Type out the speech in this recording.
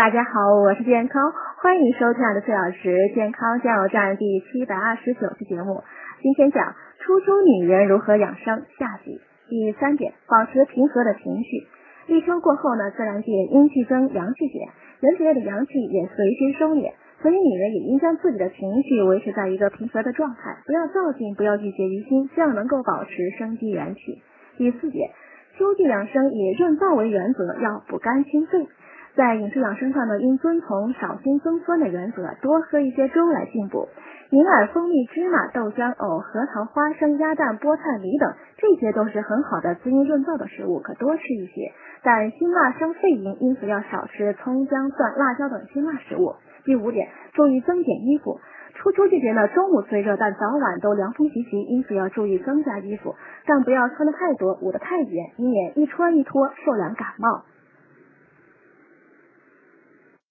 大家好，我是健康，欢迎收看的崔老师健康加油站第七百二十九期节目。今天讲初秋女人如何养生下集。第三点，保持平和的情绪。立秋过后呢，自然界阴气增，阳气减，人体内的阳气也随之收敛，所以女人也应将自己的情绪维持在一个平和的状态，不要躁进，不要郁结于心，这样能够保持生机元气。第四点，秋季养生以润燥为原则，要补肝清肺。在饮食养生上呢，应遵从少辛增酸的原则，多喝一些粥来进补。银耳、蜂蜜、芝麻、豆浆、藕、核桃、花生、鸭蛋、菠菜、梨等，这些都是很好的滋阴润燥的食物，可多吃一些。但辛辣伤肺阴，因此要少吃葱、姜、蒜、辣椒等辛辣食物。第五点，注意增减衣服。初秋季节呢，中午虽热，但早晚都凉风习习，因此要注意增加衣服，但不要穿的太多，捂得太严，以免一穿一脱受凉感冒。